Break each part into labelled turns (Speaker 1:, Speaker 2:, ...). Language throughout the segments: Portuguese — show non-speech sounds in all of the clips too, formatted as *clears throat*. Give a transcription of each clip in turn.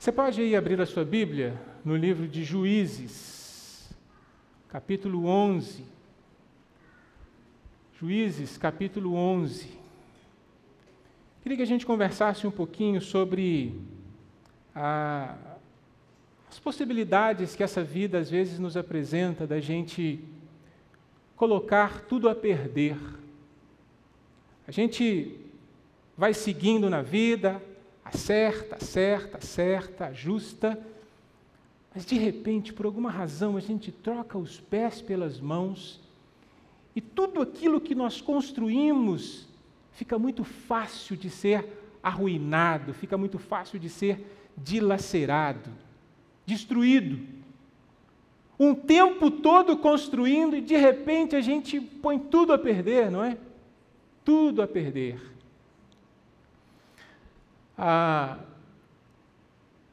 Speaker 1: Você pode aí abrir a sua Bíblia no livro de Juízes, capítulo 11. Juízes, capítulo 11. Queria que a gente conversasse um pouquinho sobre a, as possibilidades que essa vida às vezes nos apresenta da gente colocar tudo a perder. A gente vai seguindo na vida, acerta, acerta, acerta, ajusta, mas de repente, por alguma razão, a gente troca os pés pelas mãos e tudo aquilo que nós construímos fica muito fácil de ser arruinado, fica muito fácil de ser dilacerado, destruído. Um tempo todo construindo e de repente a gente põe tudo a perder, não é? Tudo a perder. Ah,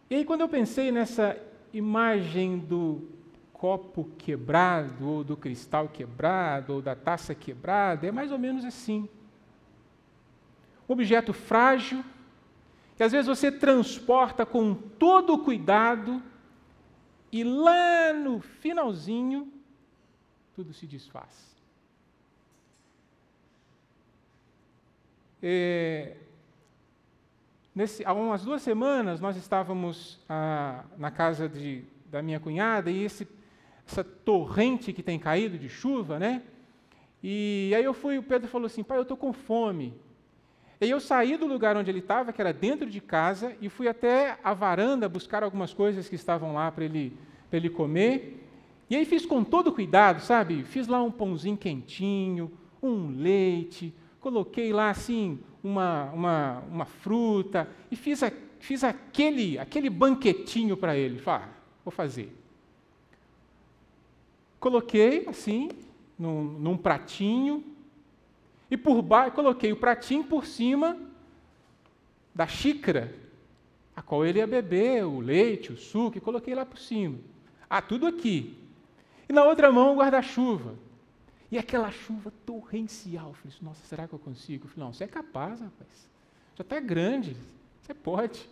Speaker 1: e aí, quando eu pensei nessa imagem do copo quebrado, ou do cristal quebrado, ou da taça quebrada, é mais ou menos assim. Objeto frágil, que às vezes você transporta com todo o cuidado, e lá no finalzinho, tudo se desfaz. É, Nesse, há umas duas semanas nós estávamos ah, na casa de, da minha cunhada e esse, essa torrente que tem caído de chuva, né? E aí eu fui, o Pedro falou assim, pai, eu estou com fome. E eu saí do lugar onde ele estava, que era dentro de casa, e fui até a varanda buscar algumas coisas que estavam lá para ele, ele comer. E aí fiz com todo cuidado, sabe? Fiz lá um pãozinho quentinho, um leite, coloquei lá assim uma, uma, uma fruta e fiz, a, fiz aquele, aquele banquetinho para ele. Falei, ah, vou fazer. Coloquei assim, num, num pratinho, e por baixo, coloquei o pratinho por cima da xícara, a qual ele ia beber o leite, o suco, e coloquei lá por cima. Ah, tudo aqui. E na outra mão o guarda-chuva. E aquela chuva torrencial. Eu falei, nossa, será que eu consigo? Eu falei, não, você é capaz, rapaz. Já está grande, você pode.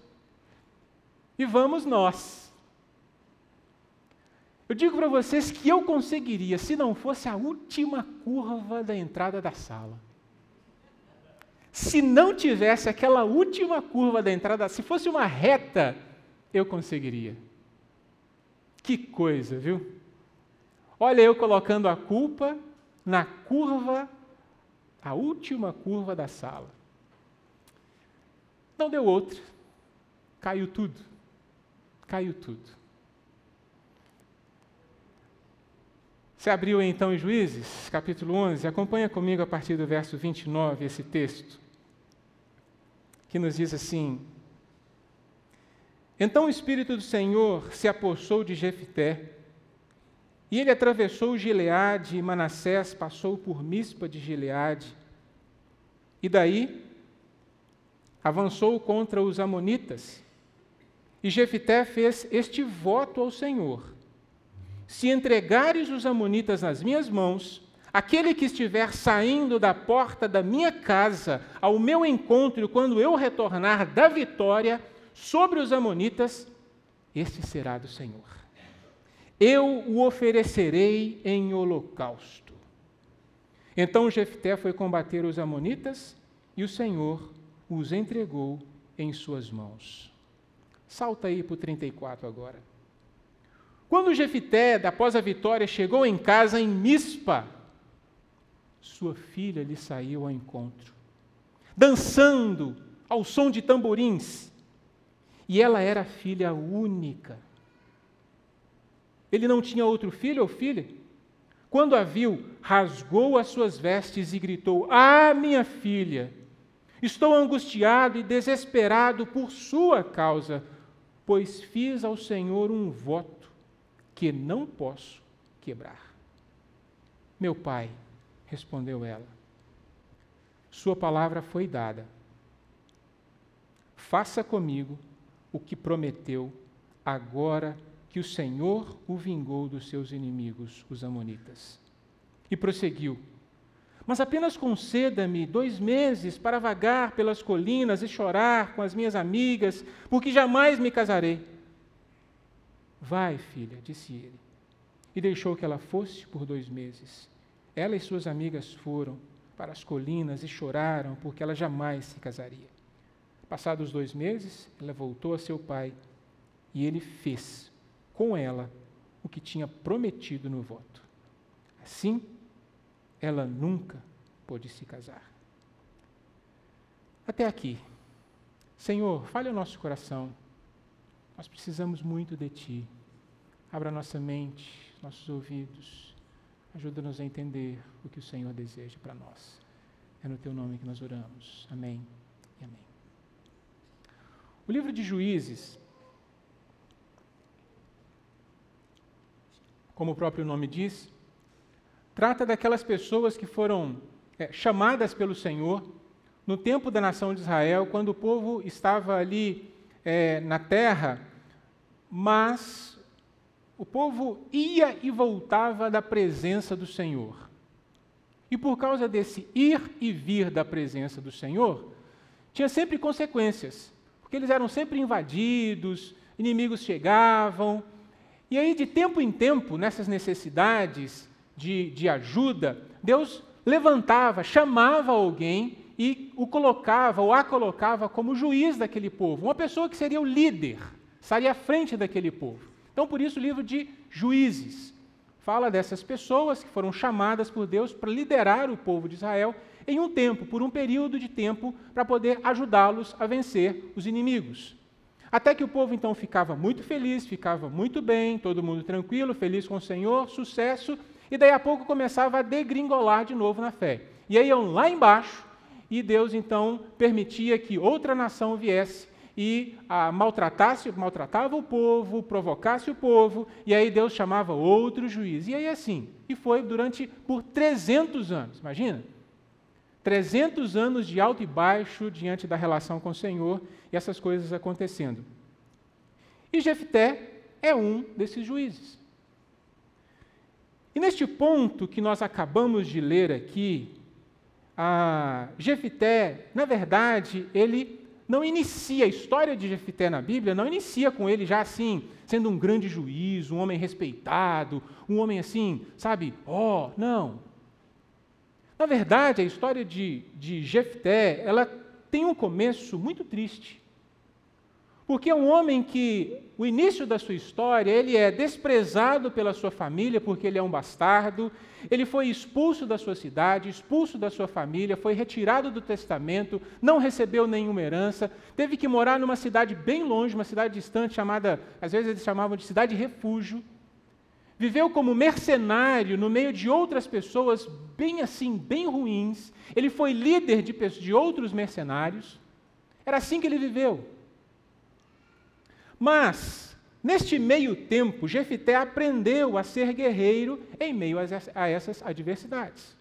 Speaker 1: E vamos nós. Eu digo para vocês que eu conseguiria, se não fosse a última curva da entrada da sala. Se não tivesse aquela última curva da entrada, se fosse uma reta, eu conseguiria. Que coisa, viu? Olha eu colocando a culpa na curva, a última curva da sala. Não deu outra. Caiu tudo. Caiu tudo. Você abriu então em Juízes, capítulo 11, acompanha comigo a partir do verso 29 esse texto, que nos diz assim: Então o Espírito do Senhor se apossou de Jefité, e ele atravessou Gileade, e Manassés passou por Mispa de Gileade. E daí avançou contra os amonitas. E Jefité fez este voto ao Senhor: Se entregares os amonitas nas minhas mãos, aquele que estiver saindo da porta da minha casa ao meu encontro quando eu retornar da vitória sobre os amonitas, este será do Senhor eu o oferecerei em holocausto. Então Jefté foi combater os amonitas e o Senhor os entregou em suas mãos. Salta aí para o 34 agora. Quando Jefté, após a vitória, chegou em casa em Mispa, sua filha lhe saiu ao encontro, dançando ao som de tamborins. E ela era filha única ele não tinha outro filho ou filha? Quando a viu, rasgou as suas vestes e gritou: Ah, minha filha, estou angustiado e desesperado por sua causa, pois fiz ao Senhor um voto que não posso quebrar. Meu pai, respondeu ela, sua palavra foi dada. Faça comigo o que prometeu, agora que o Senhor o vingou dos seus inimigos, os Amonitas. E prosseguiu: mas apenas conceda-me dois meses para vagar pelas colinas e chorar com as minhas amigas, porque jamais me casarei. Vai, filha, disse ele, e deixou que ela fosse por dois meses. Ela e suas amigas foram para as colinas e choraram, porque ela jamais se casaria. Passados dois meses, ela voltou a seu pai e ele fez com ela o que tinha prometido no voto. Assim, ela nunca pôde se casar. Até aqui. Senhor, fale o nosso coração. Nós precisamos muito de Ti. Abra nossa mente, nossos ouvidos. Ajuda-nos a entender o que o Senhor deseja para nós. É no Teu nome que nós oramos. Amém e amém. O livro de Juízes, como o próprio nome diz, trata daquelas pessoas que foram é, chamadas pelo Senhor no tempo da nação de Israel, quando o povo estava ali é, na terra, mas o povo ia e voltava da presença do Senhor. E por causa desse ir e vir da presença do Senhor, tinha sempre consequências, porque eles eram sempre invadidos, inimigos chegavam, e aí de tempo em tempo, nessas necessidades, de, de ajuda, Deus levantava, chamava alguém e o colocava ou a colocava como juiz daquele povo, uma pessoa que seria o líder, estaria à frente daquele povo. Então, por isso, o livro de Juízes fala dessas pessoas que foram chamadas por Deus para liderar o povo de Israel em um tempo, por um período de tempo, para poder ajudá-los a vencer os inimigos. Até que o povo então ficava muito feliz, ficava muito bem, todo mundo tranquilo, feliz com o Senhor, sucesso, e daí a pouco começava a degringolar de novo na fé. E aí iam lá embaixo, e Deus então permitia que outra nação viesse e ah, maltratasse, maltratava o povo, provocasse o povo, e aí Deus chamava outro juiz. E aí assim, e foi durante por 300 anos, imagina? 300 anos de alto e baixo diante da relação com o Senhor e essas coisas acontecendo. E Jefté é um desses juízes. E neste ponto que nós acabamos de ler aqui, a Jefité, na verdade, ele não inicia a história de Jefité na Bíblia, não inicia com ele já assim, sendo um grande juiz, um homem respeitado, um homem assim, sabe, ó, oh, não. Na verdade, a história de, de Jefté, ela tem um começo muito triste. Porque é um homem que, o início da sua história, ele é desprezado pela sua família, porque ele é um bastardo, ele foi expulso da sua cidade, expulso da sua família, foi retirado do testamento, não recebeu nenhuma herança, teve que morar numa cidade bem longe, uma cidade distante, chamada, às vezes eles chamavam de cidade refúgio. Viveu como mercenário no meio de outras pessoas bem assim, bem ruins. Ele foi líder de, de outros mercenários. Era assim que ele viveu. Mas, neste meio tempo, Jefité aprendeu a ser guerreiro em meio a essas adversidades.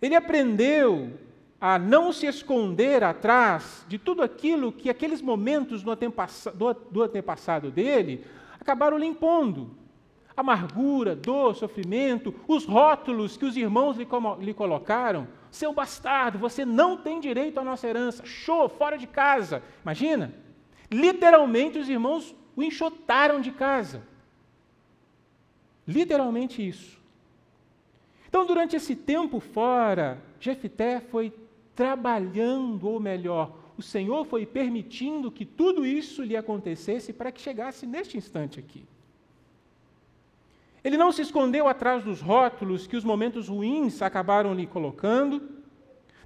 Speaker 1: Ele aprendeu a não se esconder atrás de tudo aquilo que aqueles momentos do antepassado dele acabaram lhe impondo. Amargura, dor, sofrimento, os rótulos que os irmãos lhe, lhe colocaram. Seu bastardo, você não tem direito à nossa herança. Show, fora de casa. Imagina? Literalmente, os irmãos o enxotaram de casa. Literalmente isso. Então, durante esse tempo fora, Jefité foi trabalhando, ou melhor, o Senhor foi permitindo que tudo isso lhe acontecesse para que chegasse neste instante aqui. Ele não se escondeu atrás dos rótulos que os momentos ruins acabaram lhe colocando,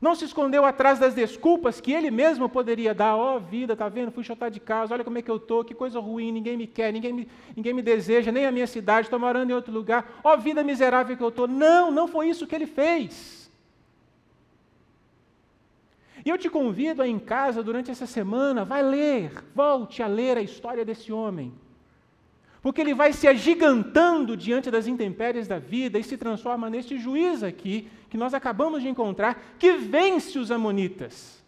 Speaker 1: não se escondeu atrás das desculpas que ele mesmo poderia dar. Ó oh, vida, tá vendo? Fui chutar de casa, olha como é que eu estou, que coisa ruim, ninguém me quer, ninguém me, ninguém me deseja, nem a minha cidade, estou morando em outro lugar. Ó oh, vida miserável que eu estou. Não, não foi isso que ele fez. E eu te convido a em casa, durante essa semana, vai ler, volte a ler a história desse homem porque ele vai se agigantando diante das intempéries da vida e se transforma neste juiz aqui, que nós acabamos de encontrar, que vence os Amonitas.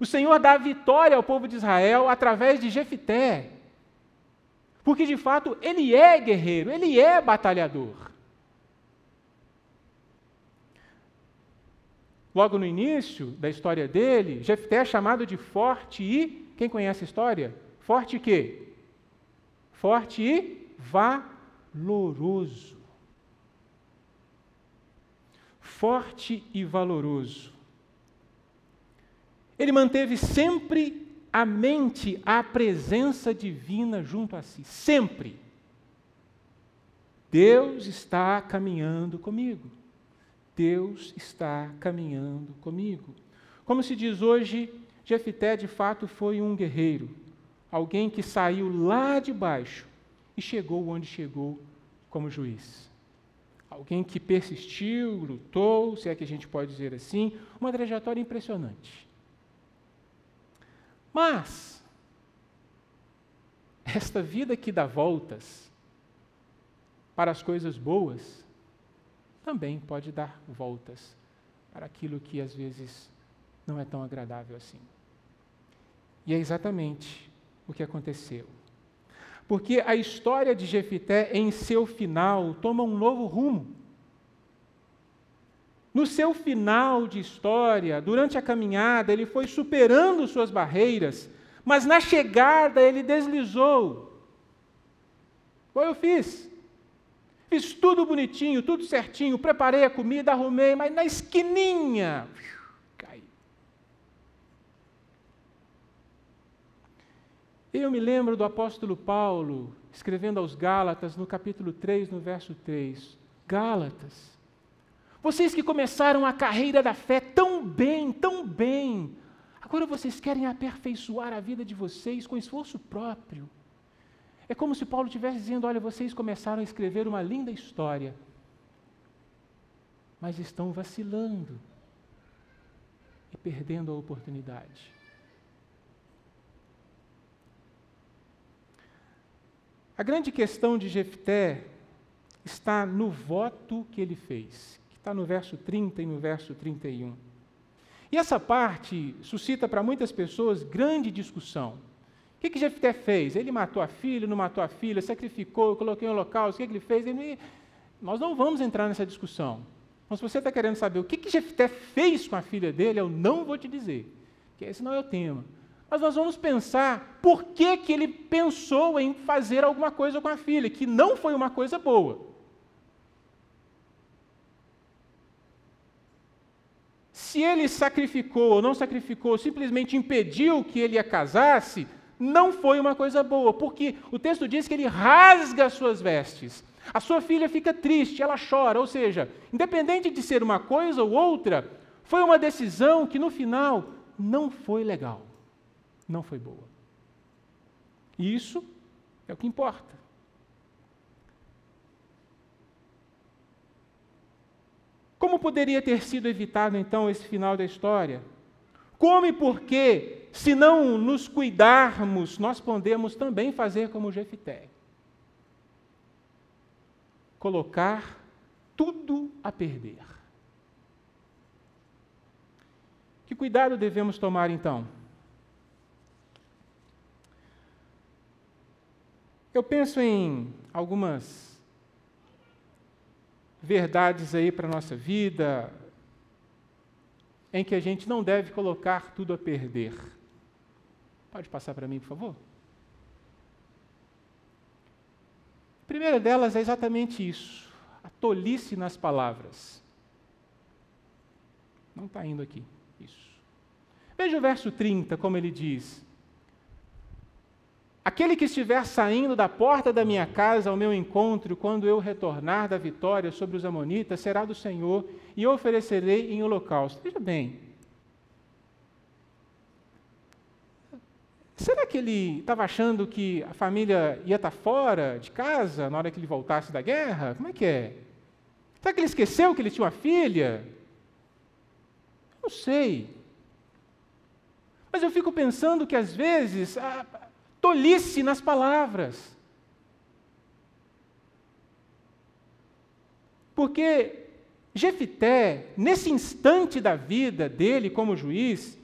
Speaker 1: O Senhor dá vitória ao povo de Israel através de Jefité, porque de fato ele é guerreiro, ele é batalhador. Logo no início da história dele, Jefté é chamado de forte e. Quem conhece a história? Forte e quê? Forte e valoroso. Forte e valoroso. Ele manteve sempre a mente, a presença divina junto a si. Sempre. Deus está caminhando comigo. Deus está caminhando comigo. Como se diz hoje, Jefité de fato foi um guerreiro, alguém que saiu lá de baixo e chegou onde chegou como juiz. Alguém que persistiu, lutou, se é que a gente pode dizer assim, uma trajetória impressionante. Mas, esta vida que dá voltas para as coisas boas, também pode dar voltas para aquilo que às vezes não é tão agradável assim. E é exatamente o que aconteceu. Porque a história de Jefité, em seu final, toma um novo rumo. No seu final de história, durante a caminhada, ele foi superando suas barreiras, mas na chegada ele deslizou. Foi eu fiz. Fiz tudo bonitinho, tudo certinho, preparei a comida, arrumei, mas na esquininha, caiu. Eu me lembro do apóstolo Paulo, escrevendo aos Gálatas, no capítulo 3, no verso 3. Gálatas, vocês que começaram a carreira da fé tão bem, tão bem, agora vocês querem aperfeiçoar a vida de vocês com esforço próprio. É como se Paulo estivesse dizendo: olha, vocês começaram a escrever uma linda história, mas estão vacilando e perdendo a oportunidade. A grande questão de Jefté está no voto que ele fez está no verso 30 e no verso 31. E essa parte suscita para muitas pessoas grande discussão. O que, que Jefté fez? Ele matou a filha, não matou a filha, sacrificou, coloquei em holocausto, o que, que ele fez? Ele... Nós não vamos entrar nessa discussão. Mas se você está querendo saber o que, que Jefté fez com a filha dele, eu não vou te dizer, porque esse não é o tema. Mas nós vamos pensar por que, que ele pensou em fazer alguma coisa com a filha, que não foi uma coisa boa. Se ele sacrificou ou não sacrificou, simplesmente impediu que ele a casasse, não foi uma coisa boa, porque o texto diz que ele rasga as suas vestes. A sua filha fica triste, ela chora, ou seja, independente de ser uma coisa ou outra, foi uma decisão que no final não foi legal, não foi boa. Isso é o que importa. Como poderia ter sido evitado então esse final da história? Como e por que, se não nos cuidarmos, nós podemos também fazer como Jefité? Colocar tudo a perder. Que cuidado devemos tomar então? Eu penso em algumas verdades aí para a nossa vida, em que a gente não deve colocar tudo a perder. Pode passar para mim, por favor? A primeira delas é exatamente isso, a tolice nas palavras. Não está indo aqui, isso. Veja o verso 30, como ele diz: Aquele que estiver saindo da porta da minha casa ao meu encontro, quando eu retornar da vitória sobre os Amonitas, será do Senhor, e eu oferecerei em holocausto. Veja bem. Será que ele estava achando que a família ia estar fora de casa na hora que ele voltasse da guerra? Como é que é? Será que ele esqueceu que ele tinha uma filha? Não sei. Mas eu fico pensando que às vezes tolice nas palavras. Porque Jefité, nesse instante da vida dele como juiz,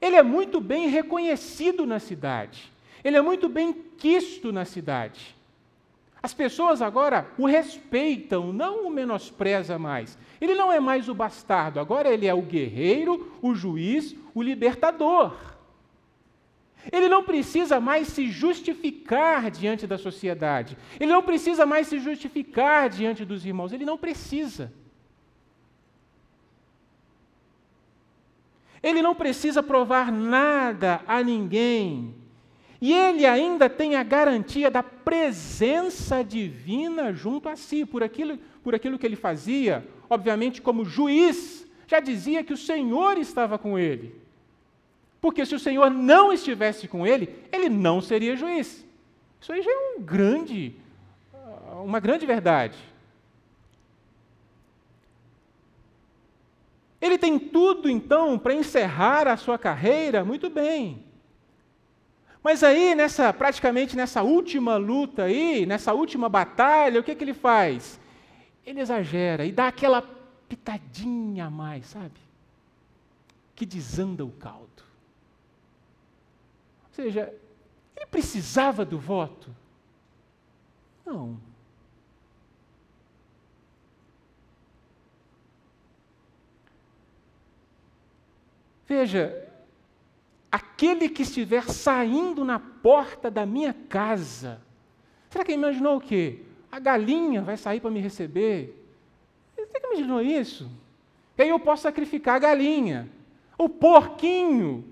Speaker 1: ele é muito bem reconhecido na cidade. Ele é muito bem quisto na cidade. As pessoas agora o respeitam, não o menospreza mais. Ele não é mais o bastardo, agora ele é o guerreiro, o juiz, o libertador. Ele não precisa mais se justificar diante da sociedade. Ele não precisa mais se justificar diante dos irmãos. Ele não precisa. Ele não precisa provar nada a ninguém. E ele ainda tem a garantia da presença divina junto a si, por aquilo, por aquilo que ele fazia, obviamente, como juiz, já dizia que o Senhor estava com ele. Porque se o Senhor não estivesse com ele, ele não seria juiz. Isso aí já é um grande, uma grande verdade. Ele tem tudo, então, para encerrar a sua carreira muito bem. Mas aí, nessa, praticamente nessa última luta aí, nessa última batalha, o que, que ele faz? Ele exagera e dá aquela pitadinha a mais, sabe? Que desanda o caldo. Seja, ele precisava do voto? Não. Veja, aquele que estiver saindo na porta da minha casa, será que imaginou o quê? A galinha vai sair para me receber? Será que imaginou isso? E aí eu posso sacrificar a galinha, o porquinho.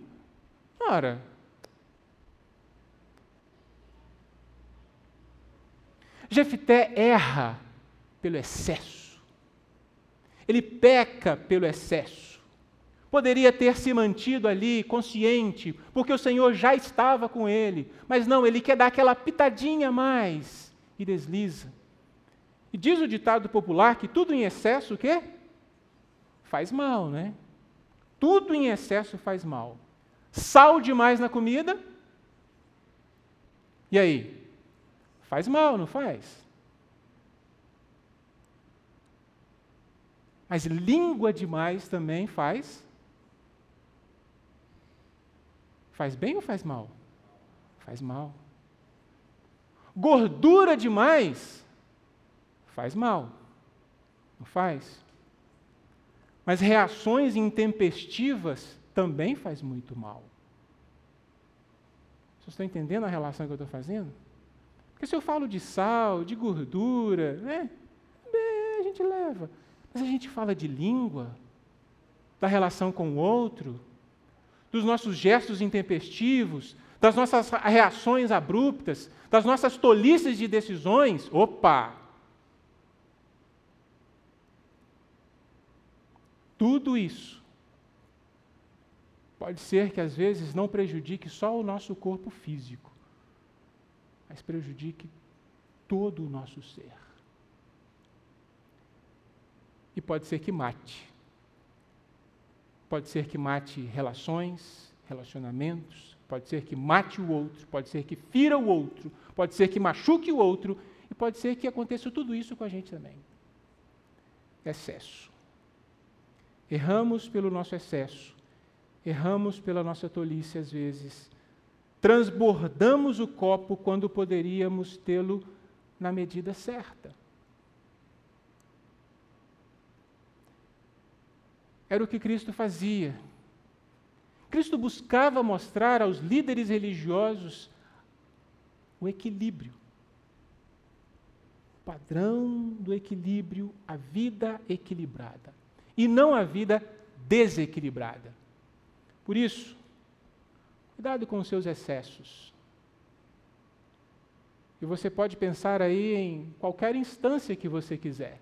Speaker 1: Ora, Jefité erra pelo excesso. Ele peca pelo excesso. Poderia ter se mantido ali consciente, porque o Senhor já estava com ele, mas não, ele quer dar aquela pitadinha a mais e desliza. E diz o ditado popular que tudo em excesso o quê? Faz mal, né? Tudo em excesso faz mal. Sal demais na comida? E aí? Faz mal, não faz? Mas língua demais também faz Faz bem ou faz mal? Faz mal. Gordura demais faz mal. Não faz? Mas reações intempestivas também faz muito mal. Vocês estão entendendo a relação que eu estou fazendo? Porque se eu falo de sal, de gordura, né? a gente leva. Mas a gente fala de língua, da relação com o outro, dos nossos gestos intempestivos, das nossas reações abruptas, das nossas tolices de decisões, opa! Tudo isso pode ser que às vezes não prejudique só o nosso corpo físico, mas prejudique todo o nosso ser. E pode ser que mate pode ser que mate relações, relacionamentos, pode ser que mate o outro, pode ser que fira o outro, pode ser que machuque o outro, e pode ser que aconteça tudo isso com a gente também. Excesso. Erramos pelo nosso excesso, erramos pela nossa tolice às vezes, transbordamos o copo quando poderíamos tê-lo na medida certa. Era o que Cristo fazia. Cristo buscava mostrar aos líderes religiosos o equilíbrio. O padrão do equilíbrio, a vida equilibrada. E não a vida desequilibrada. Por isso, cuidado com os seus excessos. E você pode pensar aí em qualquer instância que você quiser.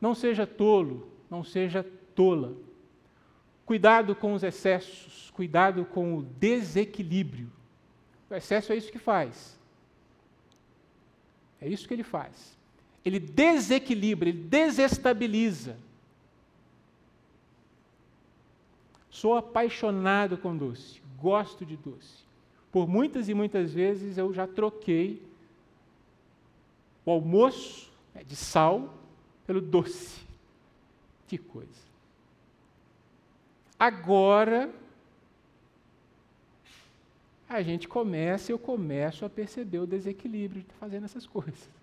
Speaker 1: Não seja tolo, não seja tola. Cuidado com os excessos, cuidado com o desequilíbrio. O excesso é isso que faz. É isso que ele faz. Ele desequilibra, ele desestabiliza. Sou apaixonado com doce, gosto de doce. Por muitas e muitas vezes eu já troquei o almoço né, de sal pelo doce. Que coisa. Agora, a gente começa, eu começo a perceber o desequilíbrio de fazendo essas coisas.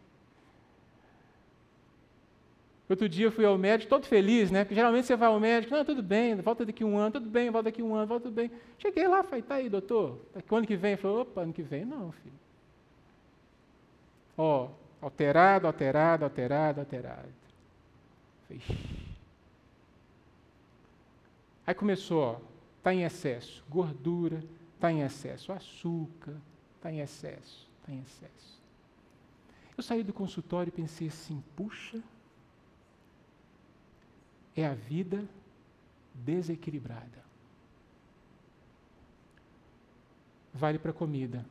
Speaker 1: Outro dia eu fui ao médico, todo feliz, né? Porque geralmente você vai ao médico, não, tudo bem, volta daqui um ano, tudo bem, volta daqui um ano, volta tudo bem. Cheguei lá, falei, tá aí, doutor, daqui ano que vem? Ele falou, opa, ano que vem não, filho. Ó, alterado, alterado, alterado, alterado. Aí começou, ó, está em excesso, gordura, está em excesso, açúcar, está em excesso, está em excesso. Eu saí do consultório e pensei assim, puxa, é a vida desequilibrada. Vale para comida,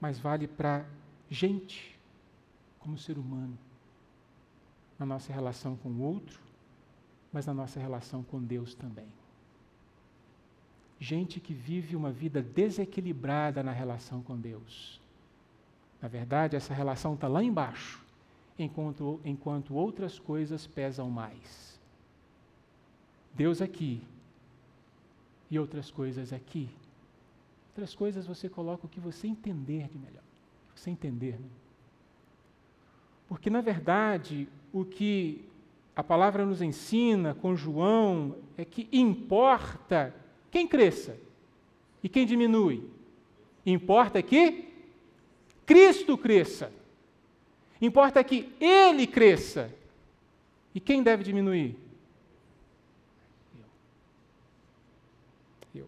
Speaker 1: mas vale para gente, como ser humano, na nossa relação com o outro, mas na nossa relação com Deus também. Gente que vive uma vida desequilibrada na relação com Deus. Na verdade, essa relação está lá embaixo enquanto, enquanto outras coisas pesam mais. Deus aqui e outras coisas aqui. Outras coisas você coloca o que você entender de melhor. Você entender. Né? Porque, na verdade, o que a palavra nos ensina com João é que importa quem cresça e quem diminui. Importa que Cristo cresça. Importa que ele cresça. E quem deve diminuir? Eu.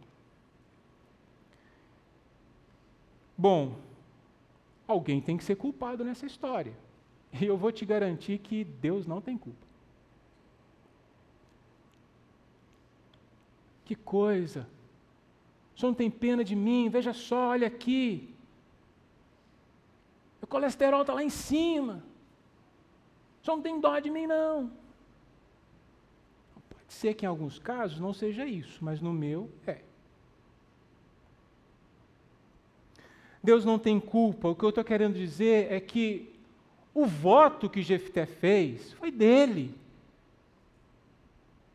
Speaker 1: Bom, alguém tem que ser culpado nessa história. E eu vou te garantir que Deus não tem culpa. Que coisa! O senhor não tem pena de mim, veja só, olha aqui. O colesterol está lá em cima. Só não tem dó de mim, não. Pode ser que em alguns casos não seja isso, mas no meu é. Deus não tem culpa. O que eu estou querendo dizer é que o voto que Jefté fez foi dele.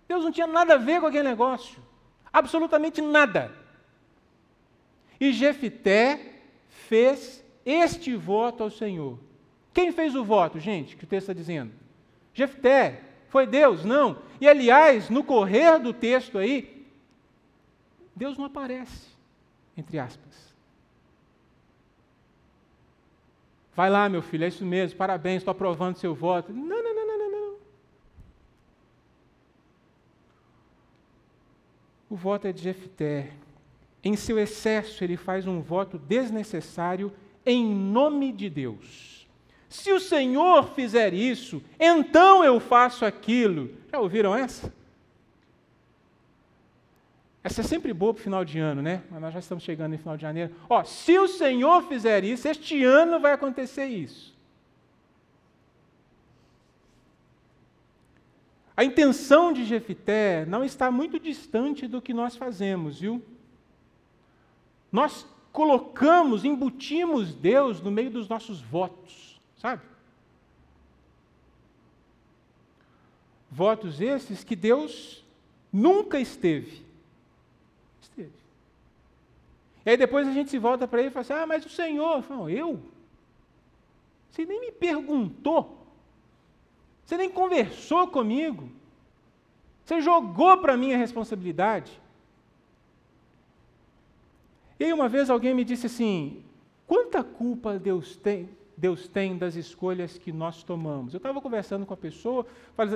Speaker 1: Deus não tinha nada a ver com aquele negócio. Absolutamente nada. E Jefté fez este voto ao Senhor. Quem fez o voto, gente, que o texto está dizendo? Jefté. Foi Deus? Não. E aliás, no correr do texto aí, Deus não aparece, entre aspas. Vai lá, meu filho, é isso mesmo, parabéns, estou aprovando seu voto. Não, não, não, não, não. O voto é de Jefté. Em seu excesso, ele faz um voto desnecessário em nome de Deus. Se o Senhor fizer isso, então eu faço aquilo. Já ouviram essa? Essa é sempre boa para o final de ano, né? Mas nós já estamos chegando no final de janeiro. Ó, se o Senhor fizer isso, este ano vai acontecer isso. A intenção de Jefité não está muito distante do que nós fazemos, viu? Nós colocamos, embutimos Deus no meio dos nossos votos, sabe? Votos esses que Deus nunca esteve. Esteve. E aí depois a gente se volta para ele e fala assim: Ah, mas o Senhor. Eu, falo, eu? Você nem me perguntou. Você nem conversou comigo. Você jogou para mim a responsabilidade. E uma vez alguém me disse assim: quanta culpa Deus tem, Deus tem das escolhas que nós tomamos? Eu estava conversando com a pessoa,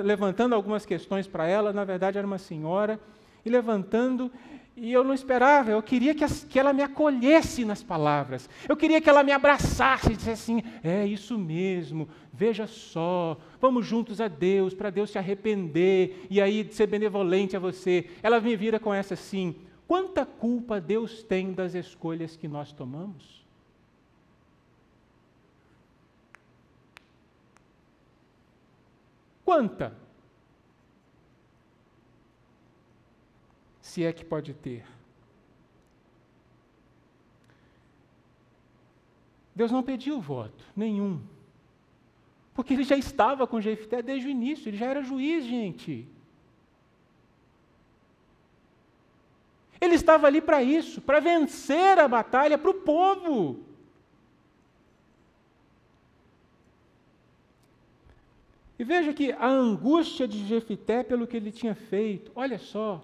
Speaker 1: levantando algumas questões para ela, na verdade era uma senhora, e levantando, e eu não esperava, eu queria que, as, que ela me acolhesse nas palavras, eu queria que ela me abraçasse e dissesse assim: é isso mesmo, veja só, vamos juntos a Deus, para Deus se arrepender e aí ser benevolente a você. Ela me vira com essa assim: Quanta culpa Deus tem das escolhas que nós tomamos? Quanta? Se é que pode ter. Deus não pediu voto, nenhum. Porque ele já estava com Jefté desde o início, ele já era juiz, gente. Ele estava ali para isso, para vencer a batalha para o povo. E veja que a angústia de Jefité pelo que ele tinha feito, olha só.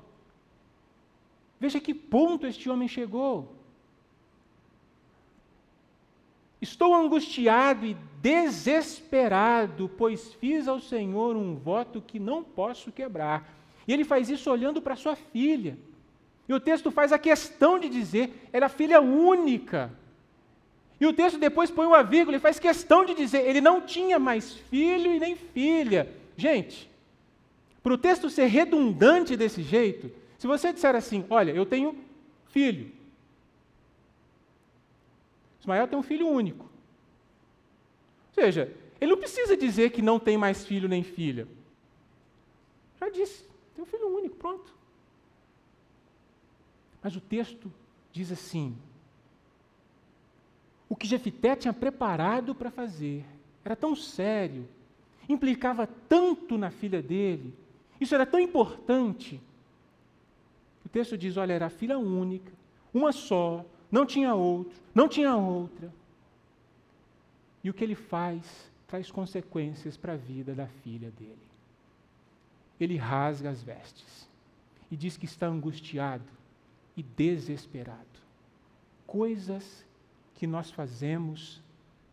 Speaker 1: Veja que ponto este homem chegou. Estou angustiado e desesperado, pois fiz ao Senhor um voto que não posso quebrar. E ele faz isso olhando para sua filha. E o texto faz a questão de dizer, era filha única. E o texto depois põe uma vírgula e faz questão de dizer, ele não tinha mais filho e nem filha. Gente, para o texto ser redundante desse jeito, se você disser assim, olha, eu tenho filho, Ismael tem um filho único. Ou seja, ele não precisa dizer que não tem mais filho nem filha. Já disse, tem um filho único, pronto. Mas o texto diz assim: o que Jefité tinha preparado para fazer era tão sério, implicava tanto na filha dele, isso era tão importante. O texto diz: olha, era filha única, uma só, não tinha outro, não tinha outra. E o que ele faz traz consequências para a vida da filha dele. Ele rasga as vestes e diz que está angustiado e desesperado. Coisas que nós fazemos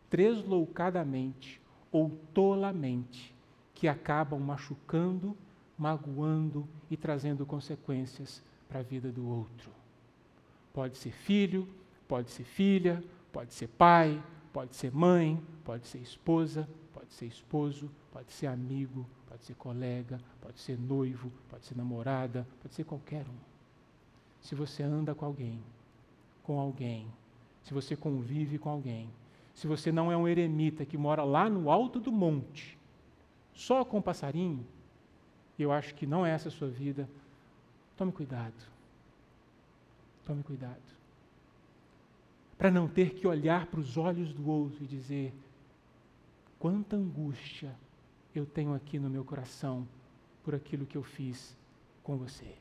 Speaker 1: tresloucadamente ou tolamente, que acabam machucando, magoando e trazendo consequências para a vida do outro. Pode ser filho, pode ser filha, pode ser pai, pode ser mãe, pode ser esposa, pode ser esposo, pode ser amigo, pode ser colega, pode ser noivo, pode ser namorada, pode ser qualquer um. Se você anda com alguém, com alguém, se você convive com alguém, se você não é um eremita que mora lá no alto do monte, só com passarinho, eu acho que não é essa a sua vida, tome cuidado. Tome cuidado. Para não ter que olhar para os olhos do outro e dizer: quanta angústia eu tenho aqui no meu coração por aquilo que eu fiz com você.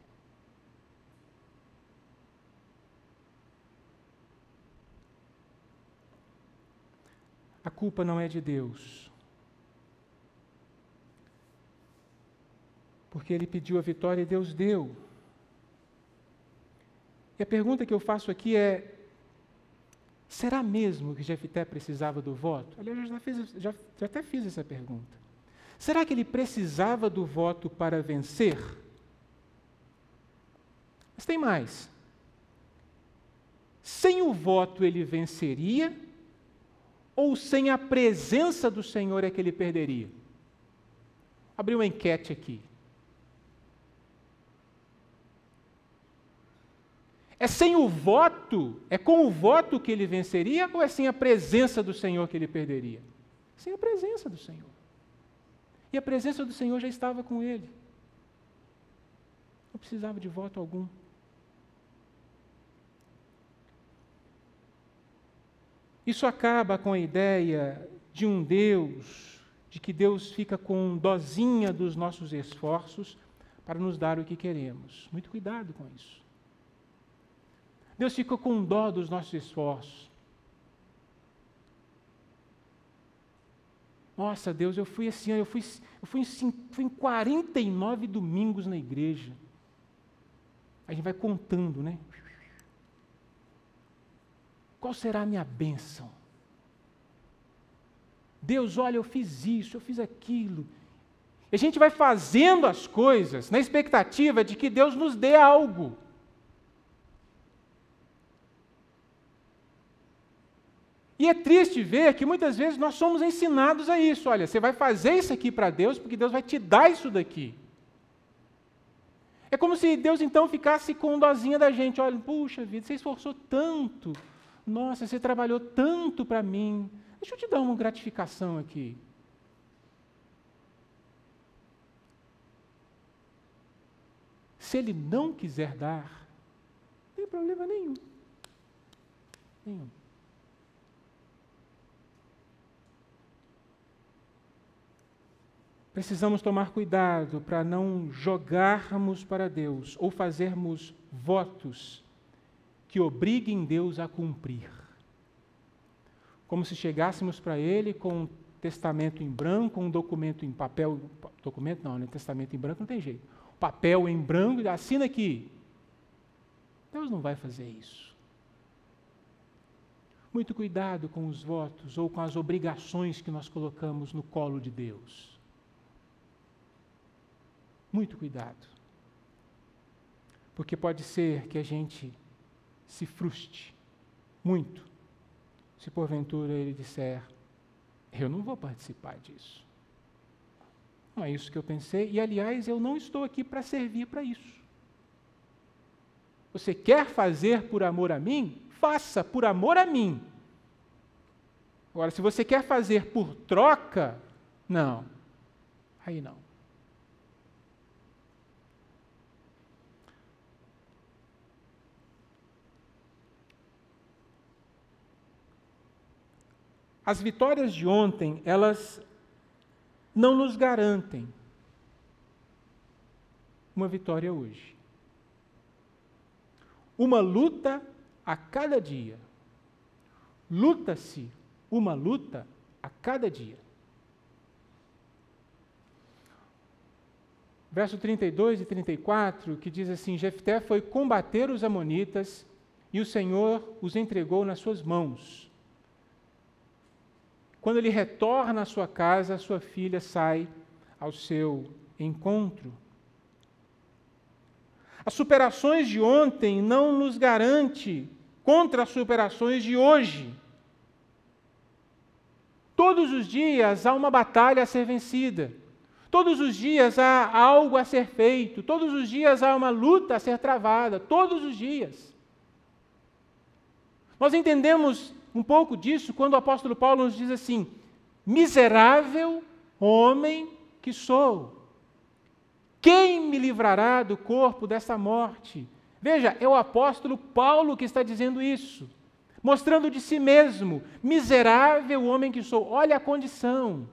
Speaker 1: A culpa não é de Deus. Porque ele pediu a vitória e Deus deu. E a pergunta que eu faço aqui é: será mesmo que Jefité precisava do voto? Aliás, eu já, fiz, já, já até fiz essa pergunta. Será que ele precisava do voto para vencer? Mas tem mais. Sem o voto ele venceria, ou sem a presença do Senhor é que ele perderia? Abri uma enquete aqui. É sem o voto, é com o voto que ele venceria ou é sem a presença do Senhor que ele perderia? Sem a presença do Senhor. E a presença do Senhor já estava com ele. Não precisava de voto algum. Isso acaba com a ideia de um Deus, de que Deus fica com dozinha dos nossos esforços para nos dar o que queremos. Muito cuidado com isso. Deus fica com dó dos nossos esforços. Nossa, Deus, eu fui assim, eu fui, eu fui, em, fui em 49 domingos na igreja. A gente vai contando, né? Qual será a minha bênção? Deus, olha, eu fiz isso, eu fiz aquilo. E a gente vai fazendo as coisas na expectativa de que Deus nos dê algo. E é triste ver que muitas vezes nós somos ensinados a isso. Olha, você vai fazer isso aqui para Deus, porque Deus vai te dar isso daqui. É como se Deus então ficasse com dozinha da gente. Olha, puxa vida, você esforçou tanto. Nossa, você trabalhou tanto para mim. Deixa eu te dar uma gratificação aqui. Se ele não quiser dar, não tem problema nenhum. Nenhum. precisamos tomar cuidado para não jogarmos para Deus ou fazermos votos que obriguem Deus a cumprir. Como se chegássemos para Ele com um testamento em branco, um documento em papel. Documento não, né? Testamento em branco não tem jeito. Papel em branco, assina aqui. Deus não vai fazer isso. Muito cuidado com os votos ou com as obrigações que nós colocamos no colo de Deus. Muito cuidado. Porque pode ser que a gente se frustre muito se porventura ele disser: Eu não vou participar disso. Não é isso que eu pensei, e aliás, eu não estou aqui para servir para isso. Você quer fazer por amor a mim? Faça por amor a mim. Agora, se você quer fazer por troca, não. Aí não. As vitórias de ontem, elas não nos garantem uma vitória hoje. Uma luta a cada dia. Luta-se uma luta a cada dia. Verso 32 e 34, que diz assim: Jefté foi combater os amonitas e o Senhor os entregou nas suas mãos. Quando ele retorna à sua casa, sua filha sai ao seu encontro. As superações de ontem não nos garante contra as superações de hoje. Todos os dias há uma batalha a ser vencida. Todos os dias há algo a ser feito. Todos os dias há uma luta a ser travada. Todos os dias. Nós entendemos um pouco disso quando o apóstolo Paulo nos diz assim: miserável homem que sou. Quem me livrará do corpo dessa morte? Veja, é o apóstolo Paulo que está dizendo isso, mostrando de si mesmo, miserável homem que sou. Olha a condição.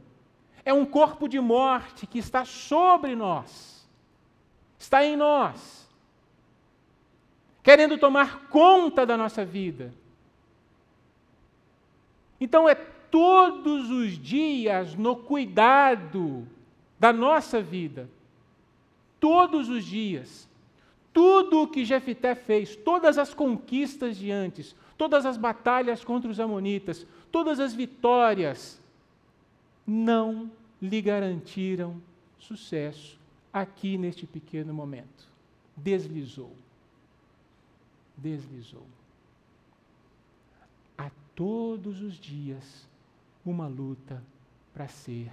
Speaker 1: É um corpo de morte que está sobre nós, está em nós, querendo tomar conta da nossa vida. Então é todos os dias no cuidado da nossa vida. Todos os dias. Tudo o que Jefité fez, todas as conquistas de antes, todas as batalhas contra os amonitas, todas as vitórias, não lhe garantiram sucesso aqui neste pequeno momento. Deslizou. Deslizou todos os dias uma luta para ser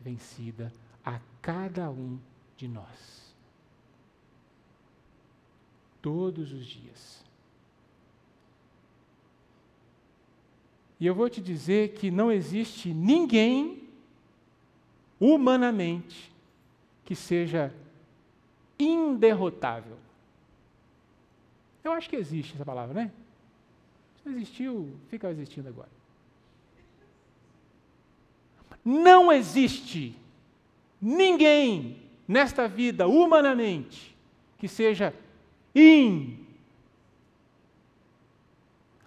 Speaker 1: vencida a cada um de nós. Todos os dias. E eu vou te dizer que não existe ninguém humanamente que seja inderrotável. Eu acho que existe essa palavra, né? Existiu, fica existindo agora. Não existe ninguém nesta vida, humanamente, que seja in.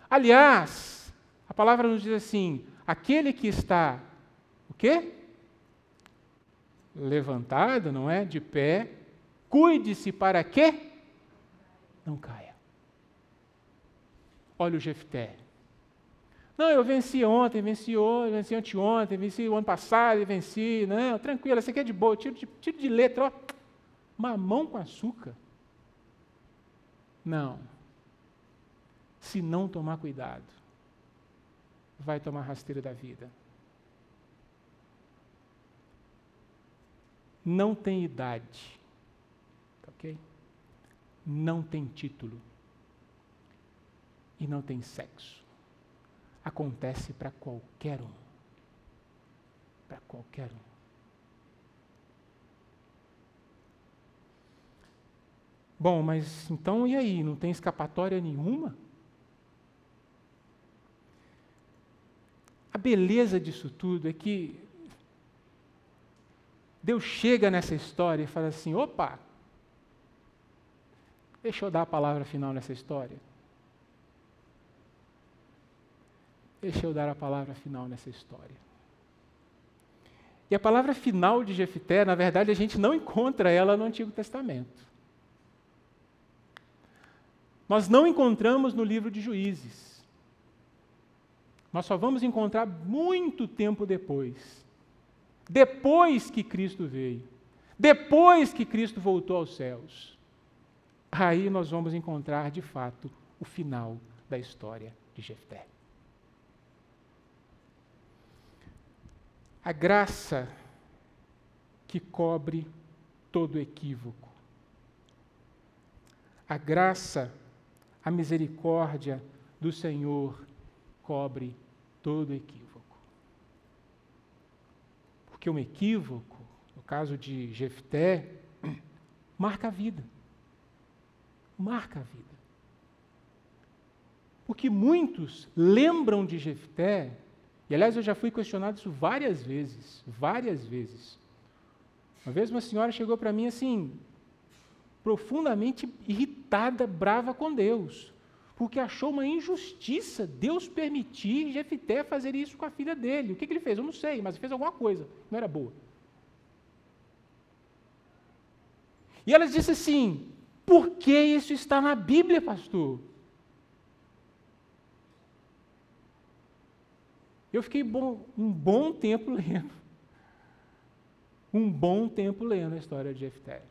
Speaker 1: Aliás, a palavra nos diz assim: aquele que está, o quê? Levantado, não é? De pé, cuide-se para que não caia. Olha o Jefté. Não, eu venci ontem, venci hoje, venci anteontem, venci o ano passado venci. Não, tranquilo, essa aqui é de boa, tiro de, tiro de letra, ó. Mamão com açúcar. Não. Se não tomar cuidado, vai tomar rasteira da vida. Não tem idade, ok? Não tem título e não tem sexo. Acontece para qualquer um. Para qualquer um. Bom, mas então e aí? Não tem escapatória nenhuma? A beleza disso tudo é que Deus chega nessa história e fala assim: opa, deixa eu dar a palavra final nessa história. Deixa eu dar a palavra final nessa história. E a palavra final de Jefité, na verdade, a gente não encontra ela no Antigo Testamento. Nós não encontramos no livro de Juízes. Nós só vamos encontrar muito tempo depois depois que Cristo veio, depois que Cristo voltou aos céus. Aí nós vamos encontrar, de fato, o final da história de Jefté. A graça que cobre todo equívoco. A graça, a misericórdia do Senhor cobre todo equívoco. Porque um equívoco, no caso de Jefté, *clears throat* marca a vida. Marca a vida. Porque muitos lembram de Jefté, e aliás eu já fui questionado isso várias vezes, várias vezes. Uma vez uma senhora chegou para mim assim, profundamente irritada, brava com Deus porque achou uma injustiça Deus permitir Jefité fazer isso com a filha dele. O que, que ele fez? Eu não sei, mas ele fez alguma coisa, não era boa. E ela disse assim: por que isso está na Bíblia, pastor? Eu fiquei bom, um bom tempo lendo. Um bom tempo lendo a história de Jefté.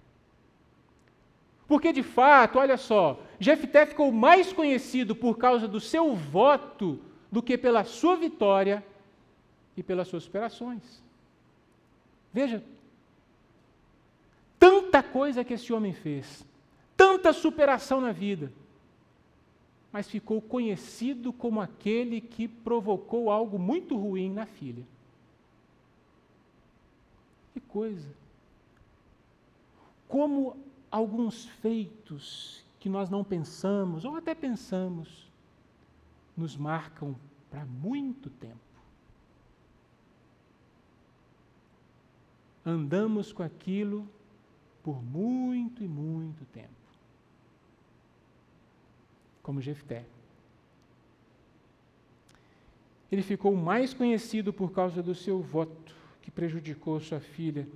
Speaker 1: Porque de fato, olha só, Jefté ficou mais conhecido por causa do seu voto do que pela sua vitória e pelas suas superações. Veja, tanta coisa que esse homem fez, tanta superação na vida, mas ficou conhecido como aquele que provocou algo muito ruim na filha. Que coisa! Como alguns feitos que nós não pensamos, ou até pensamos, nos marcam para muito tempo. Andamos com aquilo por muito e muito tempo. Como Jefté. Ele ficou mais conhecido por causa do seu voto, que prejudicou sua filha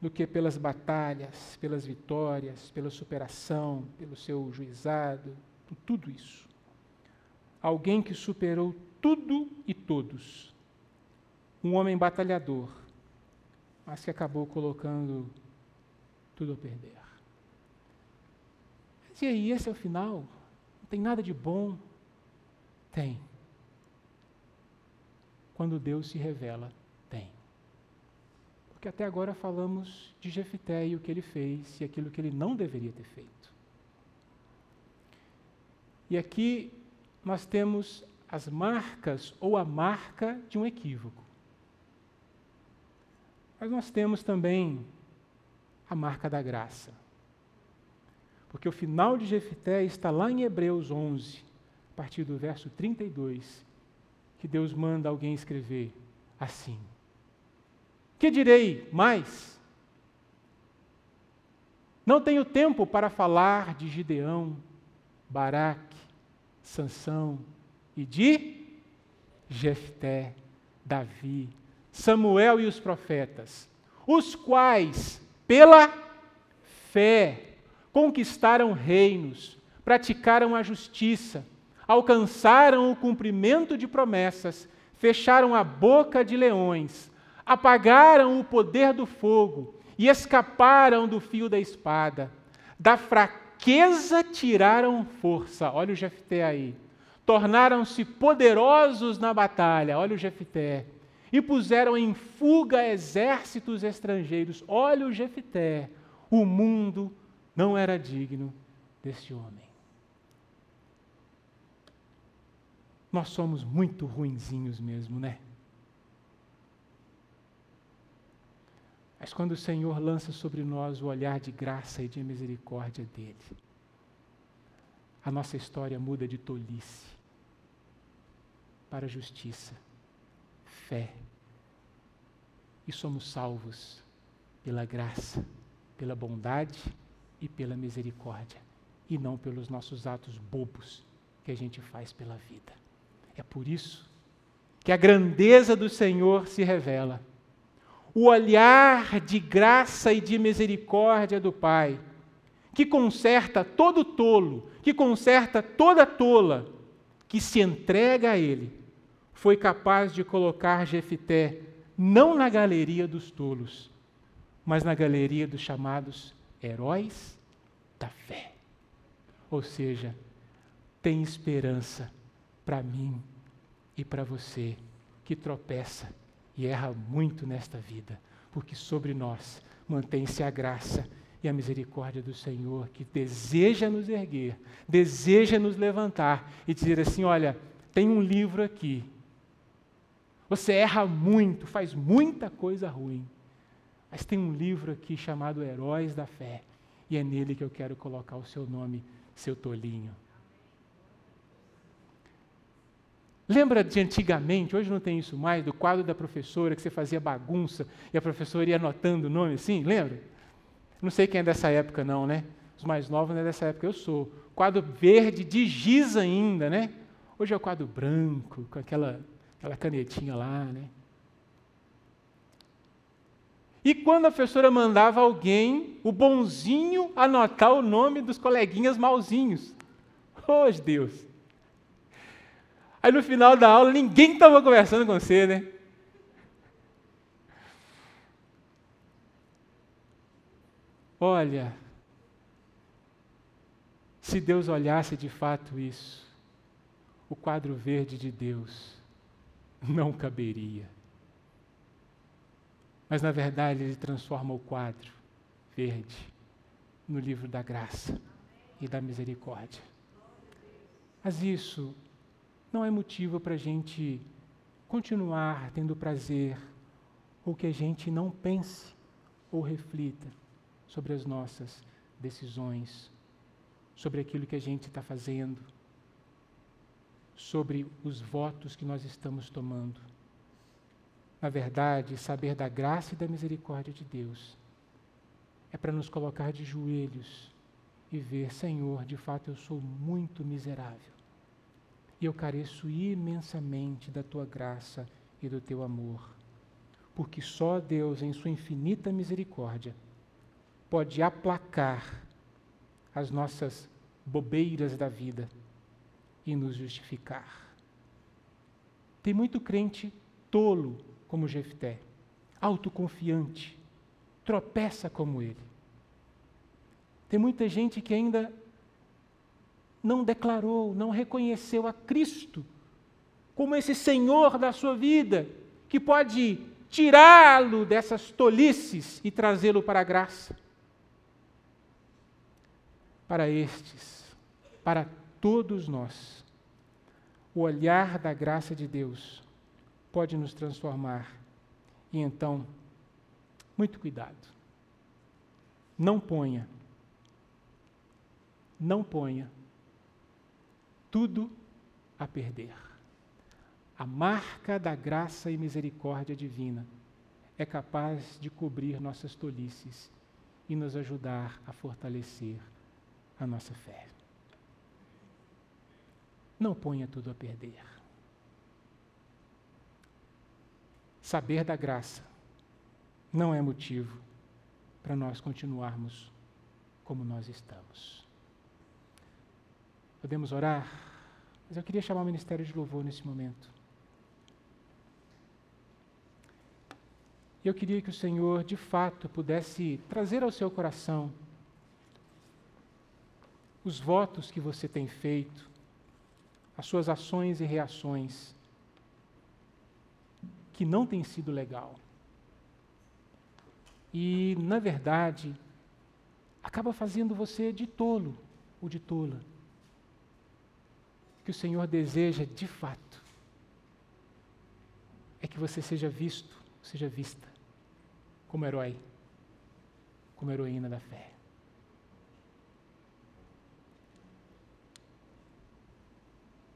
Speaker 1: do que pelas batalhas, pelas vitórias, pela superação, pelo seu juizado, por tudo isso. Alguém que superou tudo e todos. Um homem batalhador, mas que acabou colocando tudo a perder. E aí, esse é o final? Tem nada de bom? Tem. Quando Deus se revela porque até agora falamos de Jefité e o que ele fez e aquilo que ele não deveria ter feito. E aqui nós temos as marcas ou a marca de um equívoco. Mas nós temos também a marca da graça. Porque o final de Jefité está lá em Hebreus 11, a partir do verso 32, que Deus manda alguém escrever assim: que direi mais? Não tenho tempo para falar de Gideão, Baraque, Sansão e de Jefté, Davi, Samuel e os profetas, os quais, pela fé, conquistaram reinos, praticaram a justiça, alcançaram o cumprimento de promessas, fecharam a boca de leões, apagaram o poder do fogo e escaparam do fio da espada. Da fraqueza tiraram força. Olha o Jefté aí. Tornaram-se poderosos na batalha. Olha o Jefté. E puseram em fuga exércitos estrangeiros. Olha o Jefté. O mundo não era digno desse homem. Nós somos muito ruinzinhos mesmo, né? Mas quando o Senhor lança sobre nós o olhar de graça e de misericórdia dele, a nossa história muda de tolice para justiça, fé, e somos salvos pela graça, pela bondade e pela misericórdia, e não pelos nossos atos bobos que a gente faz pela vida. É por isso que a grandeza do Senhor se revela. O olhar de graça e de misericórdia do Pai, que conserta todo tolo, que conserta toda tola, que se entrega a Ele, foi capaz de colocar Jefité não na galeria dos tolos, mas na galeria dos chamados heróis da fé. Ou seja, tem esperança para mim e para você que tropeça e erra muito nesta vida, porque sobre nós mantém-se a graça e a misericórdia do Senhor que deseja nos erguer, deseja nos levantar e dizer assim: olha, tem um livro aqui. Você erra muito, faz muita coisa ruim, mas tem um livro aqui chamado Heróis da Fé, e é nele que eu quero colocar o seu nome, seu tolinho. Lembra de antigamente, hoje não tem isso mais, do quadro da professora que você fazia bagunça e a professora ia anotando o nome assim? Lembra? Não sei quem é dessa época, não, né? Os mais novos não é dessa época, eu sou. Quadro verde de giz ainda, né? Hoje é o quadro branco, com aquela, aquela canetinha lá, né? E quando a professora mandava alguém, o bonzinho, anotar o nome dos coleguinhas malzinhos. Oh, Deus! Aí no final da aula ninguém estava conversando com você, né? Olha, se Deus olhasse de fato isso, o quadro verde de Deus não caberia. Mas na verdade ele transforma o quadro verde no livro da graça e da misericórdia. Mas isso não é motivo para a gente continuar tendo prazer ou que a gente não pense ou reflita sobre as nossas decisões, sobre aquilo que a gente está fazendo, sobre os votos que nós estamos tomando. Na verdade, saber da graça e da misericórdia de Deus é para nos colocar de joelhos e ver, Senhor, de fato eu sou muito miserável e eu careço imensamente da tua graça e do teu amor. Porque só Deus, em sua infinita misericórdia, pode aplacar as nossas bobeiras da vida e nos justificar. Tem muito crente tolo como Jefté, autoconfiante, tropeça como ele. Tem muita gente que ainda não declarou, não reconheceu a Cristo como esse Senhor da sua vida, que pode tirá-lo dessas tolices e trazê-lo para a graça. Para estes, para todos nós, o olhar da graça de Deus pode nos transformar. E então, muito cuidado. Não ponha, não ponha tudo a perder. A marca da graça e misericórdia divina é capaz de cobrir nossas tolices e nos ajudar a fortalecer a nossa fé. Não ponha tudo a perder. Saber da graça não é motivo para nós continuarmos como nós estamos. Podemos orar? Mas eu queria chamar o ministério de louvor nesse momento. Eu queria que o Senhor, de fato, pudesse trazer ao seu coração os votos que você tem feito, as suas ações e reações, que não tem sido legal. E, na verdade, acaba fazendo você de tolo ou de tola que o Senhor deseja de fato é que você seja visto, seja vista como herói, como heroína da fé.